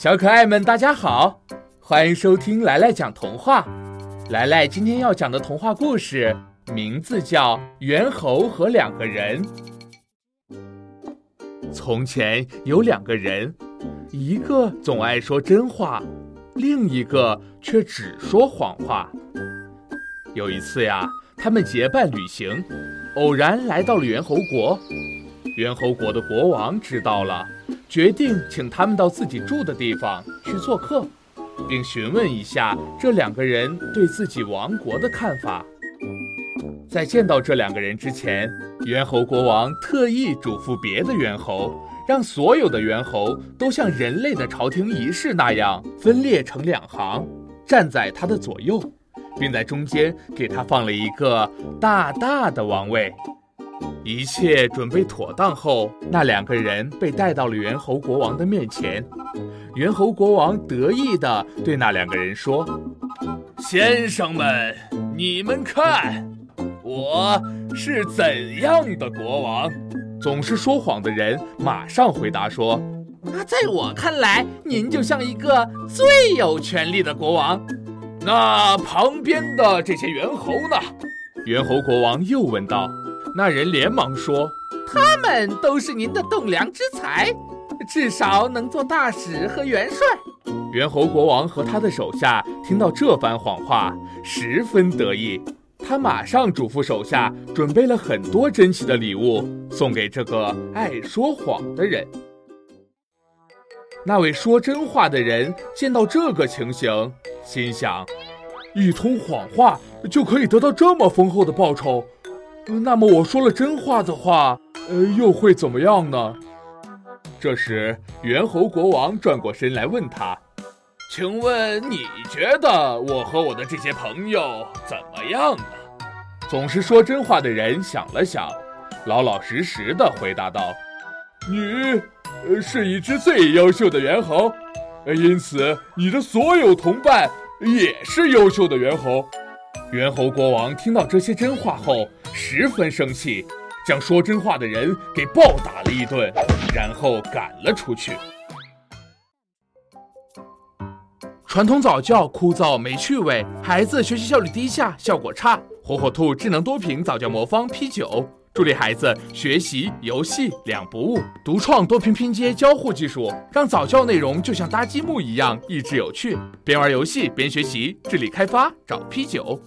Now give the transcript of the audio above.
小可爱们，大家好，欢迎收听来来讲童话。来来今天要讲的童话故事名字叫《猿猴和两个人》。从前有两个人，一个总爱说真话，另一个却只说谎话。有一次呀，他们结伴旅行，偶然来到了猿猴国。猿猴国的国王知道了。决定请他们到自己住的地方去做客，并询问一下这两个人对自己王国的看法。在见到这两个人之前，猿猴国王特意嘱咐别的猿猴，让所有的猿猴都像人类的朝廷仪式那样分裂成两行，站在他的左右，并在中间给他放了一个大大的王位。一切准备妥当后，那两个人被带到了猿猴国王的面前。猿猴国王得意地对那两个人说：“先生们，你们看，我是怎样的国王？”总是说谎的人马上回答说：“啊，在我看来，您就像一个最有权力的国王。”那旁边的这些猿猴呢？猿猴国王又问道。那人连忙说：“他们都是您的栋梁之才，至少能做大使和元帅。”猿猴国王和他的手下听到这番谎话，十分得意。他马上嘱咐手下准备了很多珍奇的礼物，送给这个爱说谎的人。那位说真话的人见到这个情形，心想：一通谎话就可以得到这么丰厚的报酬。那么我说了真话的话，呃，又会怎么样呢？这时，猿猴国王转过身来问他：“请问你觉得我和我的这些朋友怎么样呢？”总是说真话的人想了想，老老实实的回答道：“你，呃，是一只最优秀的猿猴，因此你的所有同伴也是优秀的猿猴。”猿猴国王听到这些真话后。十分生气，将说真话的人给暴打了一顿，然后赶了出去。传统早教枯燥没趣味，孩子学习效率低下，效果差。火火兔智能多屏早教魔方 P 九，助力孩子学习游戏两不误。独创多屏拼接交互技术，让早教内容就像搭积木一样益智有趣。边玩游戏边学习，智力开发找 P 九。